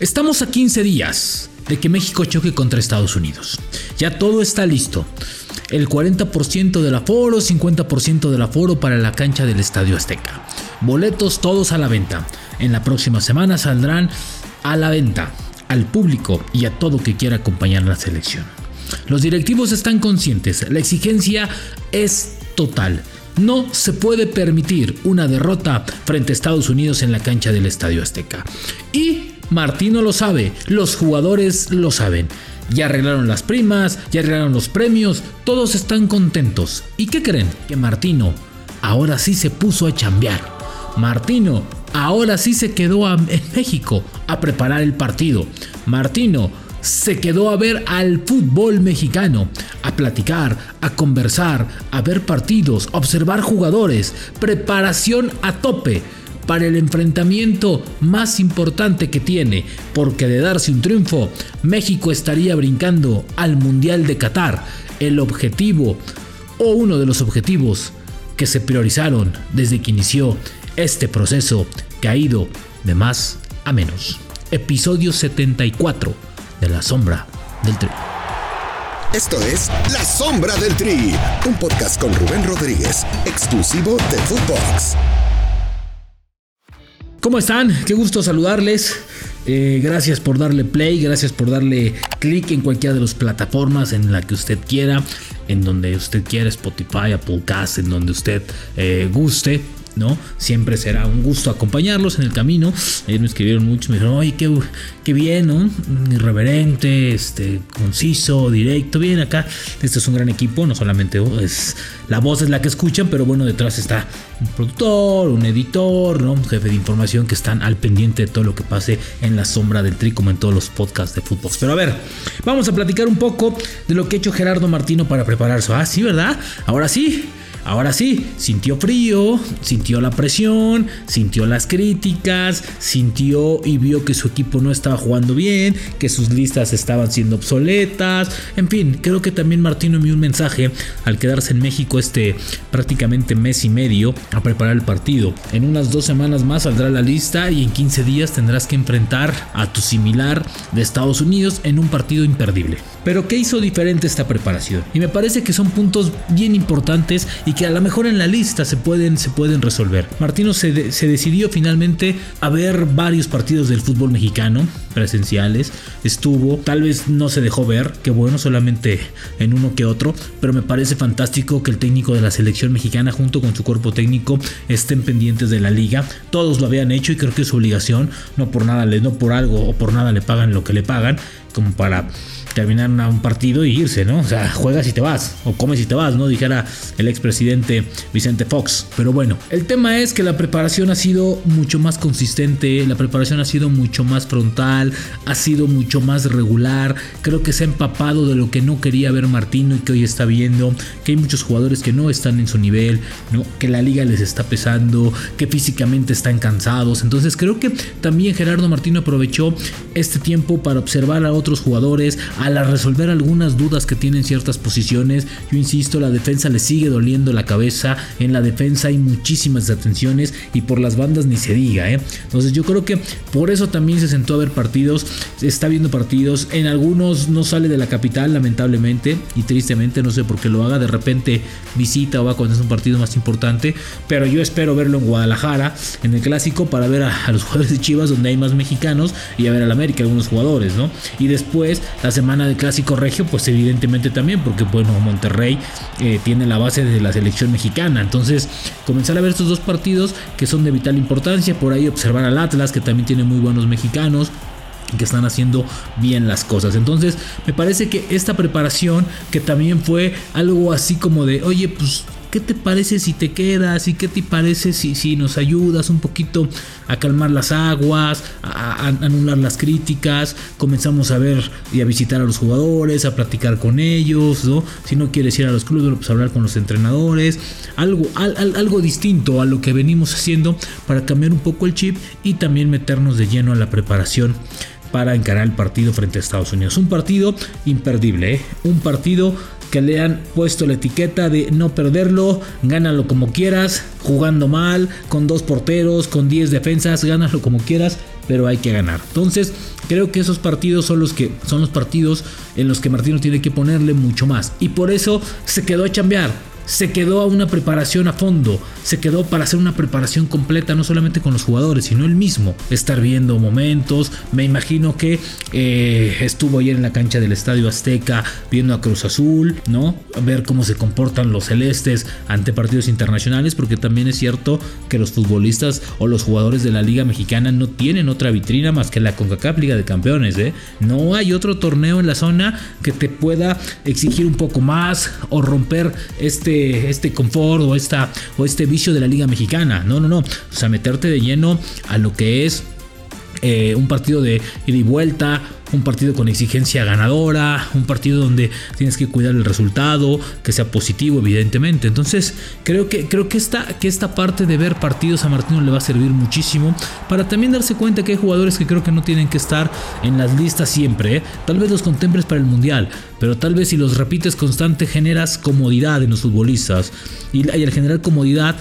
Estamos a 15 días de que México choque contra Estados Unidos. Ya todo está listo. El 40% del aforo, 50% del aforo para la cancha del Estadio Azteca. Boletos todos a la venta. En la próxima semana saldrán a la venta al público y a todo que quiera acompañar la selección. Los directivos están conscientes, la exigencia es total. No se puede permitir una derrota frente a Estados Unidos en la cancha del Estadio Azteca. Y Martino lo sabe, los jugadores lo saben. Ya arreglaron las primas, ya arreglaron los premios, todos están contentos. ¿Y qué creen? Que Martino ahora sí se puso a chambear. Martino ahora sí se quedó en México a preparar el partido. Martino se quedó a ver al fútbol mexicano, a platicar, a conversar, a ver partidos, a observar jugadores, preparación a tope para el enfrentamiento más importante que tiene, porque de darse un triunfo, México estaría brincando al Mundial de Qatar, el objetivo o uno de los objetivos que se priorizaron desde que inició este proceso que ha ido de más a menos. Episodio 74 de La Sombra del Tri. Esto es La Sombra del Tri, un podcast con Rubén Rodríguez, exclusivo de Footbox. ¿Cómo están? Qué gusto saludarles. Eh, gracias por darle play, gracias por darle clic en cualquiera de las plataformas en la que usted quiera, en donde usted quiera, Spotify, Apple Cast, en donde usted eh, guste. ¿No? Siempre será un gusto acompañarlos en el camino. Ellos me escribieron mucho, me dijeron, oye, qué, qué bien, ¿no? Irreverente, este, conciso, directo, bien acá. Este es un gran equipo, no solamente es la voz es la que escuchan, pero bueno, detrás está un productor, un editor, ¿no? Un jefe de información que están al pendiente de todo lo que pase en la sombra del tri, como en todos los podcasts de fútbol. Pero a ver, vamos a platicar un poco de lo que ha hecho Gerardo Martino para prepararse. Ah, sí, ¿verdad? Ahora sí. Ahora sí, sintió frío, sintió la presión, sintió las críticas, sintió y vio que su equipo no estaba jugando bien, que sus listas estaban siendo obsoletas. En fin, creo que también Martino envió un mensaje al quedarse en México este prácticamente mes y medio a preparar el partido. En unas dos semanas más saldrá la lista y en 15 días tendrás que enfrentar a tu similar de Estados Unidos en un partido imperdible. Pero ¿qué hizo diferente esta preparación? Y me parece que son puntos bien importantes y que a lo mejor en la lista se pueden, se pueden resolver. Martino se, se decidió finalmente a ver varios partidos del fútbol mexicano presenciales. Estuvo, tal vez no se dejó ver, que bueno, solamente en uno que otro, pero me parece fantástico que el técnico de la selección mexicana junto con su cuerpo técnico estén pendientes de la liga. Todos lo habían hecho y creo que es su obligación, no por nada, no por algo o por nada le pagan lo que le pagan, como para terminar un partido y irse, ¿no? O sea, juegas y te vas, o comes y te vas, ¿no? Dijera el expresidente Vicente Fox. Pero bueno, el tema es que la preparación ha sido mucho más consistente, la preparación ha sido mucho más frontal, ha sido mucho más regular. Creo que se ha empapado de lo que no quería ver Martino y que hoy está viendo, que hay muchos jugadores que no están en su nivel, ¿no? Que la liga les está pesando, que físicamente están cansados. Entonces creo que también Gerardo Martino aprovechó este tiempo para observar a otros jugadores, a resolver algunas dudas que tienen ciertas posiciones. Yo insisto, la defensa le sigue doliendo la cabeza. En la defensa hay muchísimas desatenciones y por las bandas ni se diga. ¿eh? Entonces yo creo que por eso también se sentó a ver partidos, está viendo partidos. En algunos no sale de la capital, lamentablemente, y tristemente, no sé por qué lo haga. De repente visita o va cuando es un partido más importante. Pero yo espero verlo en Guadalajara, en el clásico, para ver a, los jugadores de Chivas, donde hay más mexicanos, y a ver al América, algunos jugadores, ¿no? Y después, la semana de clásico regio, pues evidentemente también, porque bueno, Monterrey eh, tiene la base de la selección mexicana. Entonces, comenzar a ver estos dos partidos que son de vital importancia. Por ahí observar al Atlas, que también tiene muy buenos mexicanos que están haciendo bien las cosas. Entonces, me parece que esta preparación, que también fue algo así como de, oye, pues ¿qué te parece si te quedas? ¿Y qué te parece si, si nos ayudas un poquito a calmar las aguas, a, anular las críticas? Comenzamos a ver y a visitar a los jugadores, a platicar con ellos, ¿no? Si no quieres ir a los clubes, pues hablar con los entrenadores, algo, algo distinto a lo que venimos haciendo para cambiar un poco el chip y también meternos de lleno a la preparación para encarar el partido frente a Estados Unidos. Un partido imperdible, ¿eh? un partido que le han puesto la etiqueta de no perderlo, gánalo como quieras, jugando mal, con dos porteros, con 10 defensas, gánalo como quieras, pero hay que ganar. Entonces, creo que esos partidos son los que son los partidos en los que Martino tiene que ponerle mucho más y por eso se quedó a chambear se quedó a una preparación a fondo, se quedó para hacer una preparación completa, no solamente con los jugadores, sino él mismo. Estar viendo momentos, me imagino que eh, estuvo ayer en la cancha del Estadio Azteca viendo a Cruz Azul, ¿no? Ver cómo se comportan los celestes ante partidos internacionales, porque también es cierto que los futbolistas o los jugadores de la Liga Mexicana no tienen otra vitrina más que la CONCACAF Liga de Campeones, ¿eh? No hay otro torneo en la zona que te pueda exigir un poco más o romper este este, confort o, esta, o este vicio de la Liga Mexicana. No, no, no. O sea, meterte de lleno a lo que es eh, un partido de ida y vuelta, un partido con exigencia ganadora, un partido donde tienes que cuidar el resultado, que sea positivo evidentemente. Entonces creo que, creo que, esta, que esta parte de ver partidos a Martino le va a servir muchísimo para también darse cuenta que hay jugadores que creo que no tienen que estar en las listas siempre. ¿eh? Tal vez los contemples para el Mundial, pero tal vez si los repites constante generas comodidad en los futbolistas. Y, y al generar comodidad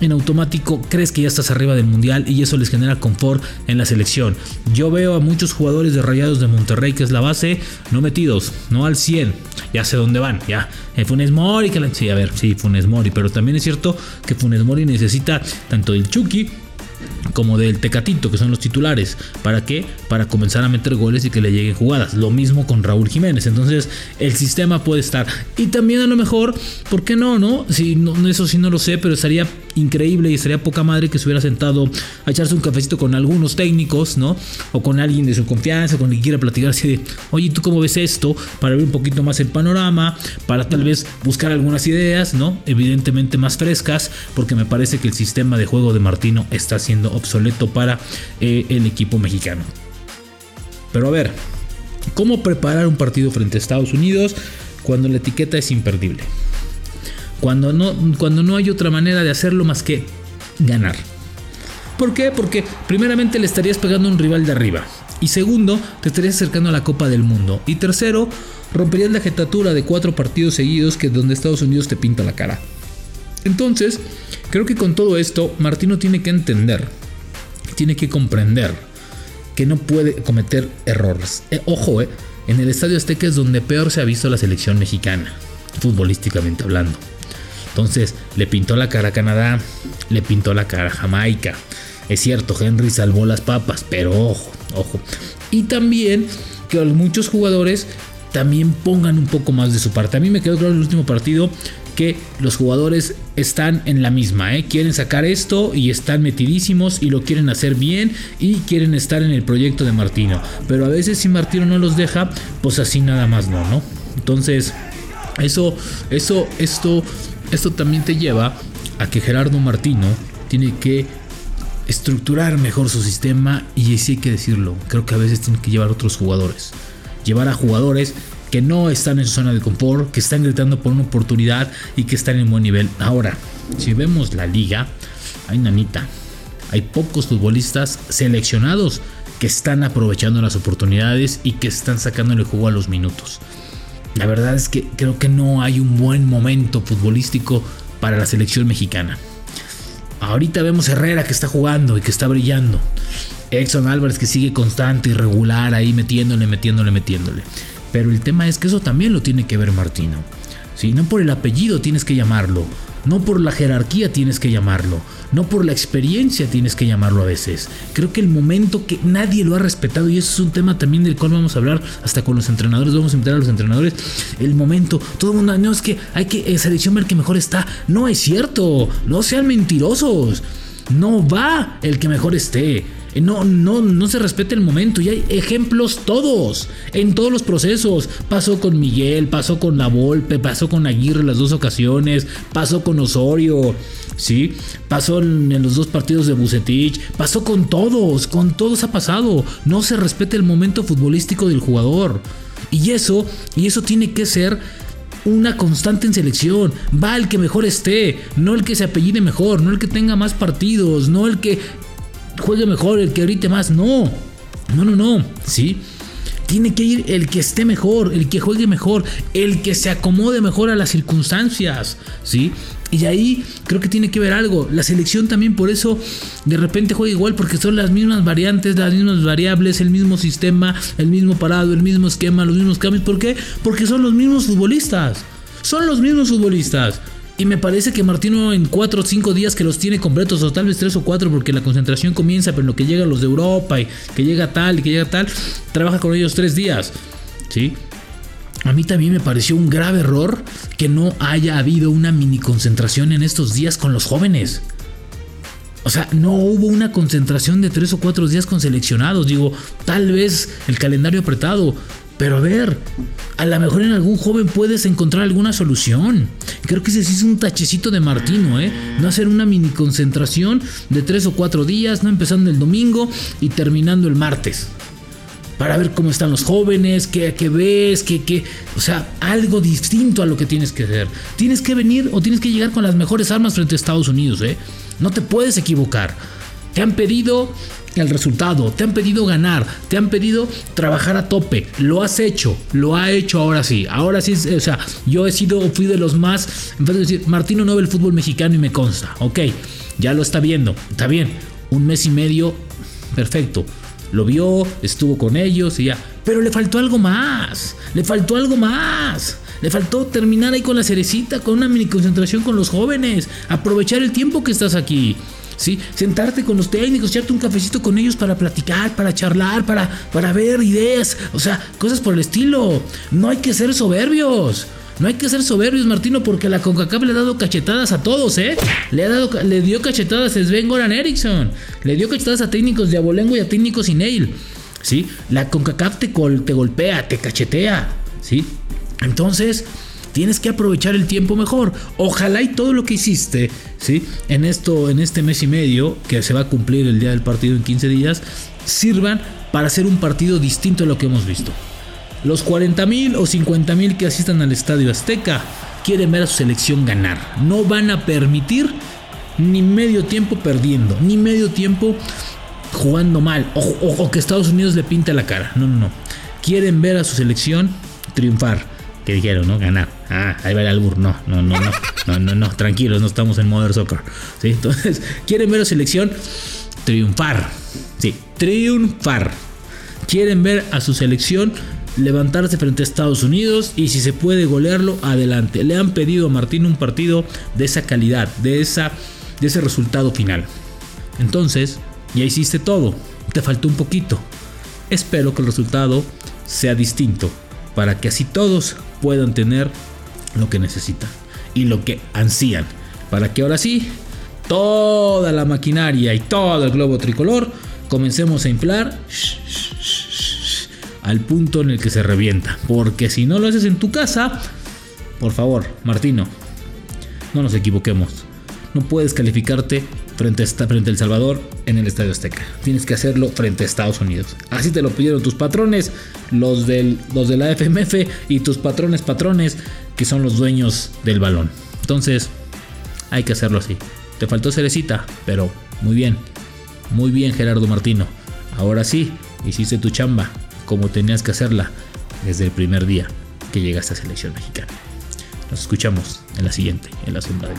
en automático crees que ya estás arriba del mundial y eso les genera confort en la selección. Yo veo a muchos jugadores de Rayados de Monterrey, que es la base, no metidos, no al 100. Ya sé dónde van, ya. En Funes Mori. Sí, a ver, sí, Funes Mori, pero también es cierto que Funes Mori necesita tanto del Chucky como del Tecatito, que son los titulares. ¿Para qué? Para comenzar a meter goles y que le lleguen jugadas. Lo mismo con Raúl Jiménez. Entonces, el sistema puede estar. Y también a lo mejor, ¿por qué no? no? Si, no eso sí no lo sé, pero estaría increíble y estaría poca madre que se hubiera sentado a echarse un cafecito con algunos técnicos, ¿no? O con alguien de su confianza, con que quiera platicar de, oye, ¿tú cómo ves esto? Para ver un poquito más el panorama, para tal vez buscar algunas ideas, ¿no? Evidentemente más frescas, porque me parece que el sistema de juego de Martino está siendo obsoleto para eh, el equipo mexicano. Pero a ver, ¿cómo preparar un partido frente a Estados Unidos cuando la etiqueta es imperdible? Cuando no, cuando no hay otra manera de hacerlo más que ganar. ¿Por qué? Porque primeramente le estarías pegando a un rival de arriba. Y segundo, te estarías acercando a la Copa del Mundo. Y tercero, romperías la jetatura de cuatro partidos seguidos que donde Estados Unidos te pinta la cara. Entonces, creo que con todo esto, Martino tiene que entender tiene que comprender que no puede cometer errores. Eh, ojo, eh, en el Estadio Azteca es donde peor se ha visto la selección mexicana, futbolísticamente hablando. Entonces, le pintó la cara a Canadá, le pintó la cara a Jamaica. Es cierto, Henry salvó las papas, pero ojo, ojo. Y también que muchos jugadores también pongan un poco más de su parte. A mí me quedó claro el último partido que los jugadores están en la misma, ¿eh? quieren sacar esto y están metidísimos y lo quieren hacer bien y quieren estar en el proyecto de Martino. Pero a veces si Martino no los deja, pues así nada más no, ¿no? Entonces, eso, eso, esto, esto también te lleva a que Gerardo Martino tiene que estructurar mejor su sistema y sí hay que decirlo, creo que a veces tiene que llevar otros jugadores. Llevar a jugadores que no están en su zona de confort, que están gritando por una oportunidad y que están en buen nivel. Ahora, si vemos la liga, hay nanita, hay pocos futbolistas seleccionados que están aprovechando las oportunidades y que están sacándole juego a los minutos. La verdad es que creo que no hay un buen momento futbolístico para la selección mexicana. Ahorita vemos Herrera que está jugando y que está brillando. Exxon Álvarez que sigue constante y regular ahí metiéndole, metiéndole, metiéndole. Pero el tema es que eso también lo tiene que ver Martino. Si No por el apellido tienes que llamarlo, no por la jerarquía tienes que llamarlo, no por la experiencia tienes que llamarlo a veces. Creo que el momento que nadie lo ha respetado, y eso es un tema también del cual vamos a hablar hasta con los entrenadores, vamos a invitar a los entrenadores, el momento, todo el mundo, no es que hay que eh, selección ver que mejor está, no es cierto, no sean mentirosos, no va el que mejor esté. Eh, no, no, no se respeta el momento y hay ejemplos todos, en todos los procesos. Pasó con Miguel, pasó con La Volpe, pasó con Aguirre las dos ocasiones, pasó con Osorio, ¿sí? Pasó en, los dos partidos de Bucetich, pasó con todos, con todos ha pasado. No se respeta el momento futbolístico del jugador. Y eso, y eso tiene que ser una constante en selección. Va el que mejor esté, no el que se apellide mejor, no el que tenga más partidos, no el que juegue mejor, el que grite más. No, no, no, no. ¿Sí? Tiene que ir el que esté mejor, el que juegue mejor, el que se acomode mejor a las circunstancias, ¿sí? Y ahí creo que tiene que ver algo. La selección también por eso de repente juega igual porque son las mismas variantes, las mismas variables, el mismo sistema, el mismo parado, el mismo esquema, los mismos cambios. ¿Por qué? Porque son los mismos futbolistas. Son los mismos futbolistas. Y me parece que Martino en 4 o 5 días que los tiene completos, o tal vez 3 o 4, porque la concentración comienza, pero en lo que llegan los de Europa y que llega tal y que llega tal, trabaja con ellos 3 días. ¿Sí? A mí también me pareció un grave error que no haya habido una mini concentración en estos días con los jóvenes. O sea, no hubo una concentración de 3 o 4 días con seleccionados. Digo, tal vez el calendario apretado, pero a ver, a lo mejor en algún joven puedes encontrar alguna solución. Creo que ese sí es un tachecito de Martino, ¿eh? No hacer una mini concentración de tres o cuatro días, no empezando el domingo y terminando el martes. Para ver cómo están los jóvenes, qué, qué ves, qué, qué. O sea, algo distinto a lo que tienes que hacer. Tienes que venir o tienes que llegar con las mejores armas frente a Estados Unidos, ¿eh? No te puedes equivocar. Te han pedido el resultado, te han pedido ganar, te han pedido trabajar a tope, lo has hecho, lo ha hecho ahora sí, ahora sí, o sea, yo he sido, fui de los más, en vez de decir, Martino no ve el fútbol mexicano y me consta, ok, ya lo está viendo, está bien, un mes y medio, perfecto, lo vio, estuvo con ellos y ya, pero le faltó algo más, le faltó algo más. Le faltó terminar ahí con la cerecita, con una mini concentración con los jóvenes, aprovechar el tiempo que estás aquí. ¿Sí? Sentarte con los técnicos, echarte un cafecito con ellos para platicar, para charlar, para, para ver ideas, o sea, cosas por el estilo. No hay que ser soberbios. No hay que ser soberbios, Martino, porque la CONCACAF le ha dado cachetadas a todos, ¿eh? Le, ha dado, le dio cachetadas a Sven Goran Eriksson. Le dio cachetadas a técnicos de Abolengo y a técnicos Ineil. ¿Sí? La CONCACAF te, te golpea, te cachetea. ¿Sí? Entonces, Tienes que aprovechar el tiempo mejor. Ojalá y todo lo que hiciste, ¿sí? En esto, en este mes y medio, que se va a cumplir el día del partido en 15 días, sirvan para hacer un partido distinto a lo que hemos visto. Los 40 mil o 50 mil que asistan al Estadio Azteca quieren ver a su selección ganar. No van a permitir ni medio tiempo perdiendo, ni medio tiempo jugando mal, o, o que Estados Unidos le pinte la cara. No, no, no. Quieren ver a su selección triunfar que dijeron, ¿no? Ganar. Ah, ahí va el albur. No, no, no, no, no, no, no, tranquilos, no estamos en Modern Soccer. ¿Sí? Entonces, quieren ver a selección triunfar. Sí, triunfar. Quieren ver a su selección levantarse frente a Estados Unidos y si se puede golearlo, adelante. Le han pedido a Martín un partido de esa calidad, de, esa, de ese resultado final. Entonces, ya hiciste todo, te faltó un poquito. Espero que el resultado sea distinto para que así todos puedan tener lo que necesitan y lo que ansían. Para que ahora sí, toda la maquinaria y todo el globo tricolor comencemos a inflar al punto en el que se revienta. Porque si no lo haces en tu casa, por favor, Martino, no nos equivoquemos. No puedes calificarte frente a, frente El Salvador en el Estadio Azteca. Tienes que hacerlo frente a Estados Unidos. Así te lo pidieron tus patrones, los, del, de la FMF y tus patrones patrones, que son los dueños del balón. Entonces, hay que hacerlo así. Te faltó cerecita, pero muy bien. Muy bien, Gerardo Martino. Ahora sí, hiciste tu chamba como tenías que hacerla desde el primer día que llegaste a selección mexicana. Nos escuchamos en la siguiente, en la sombra del.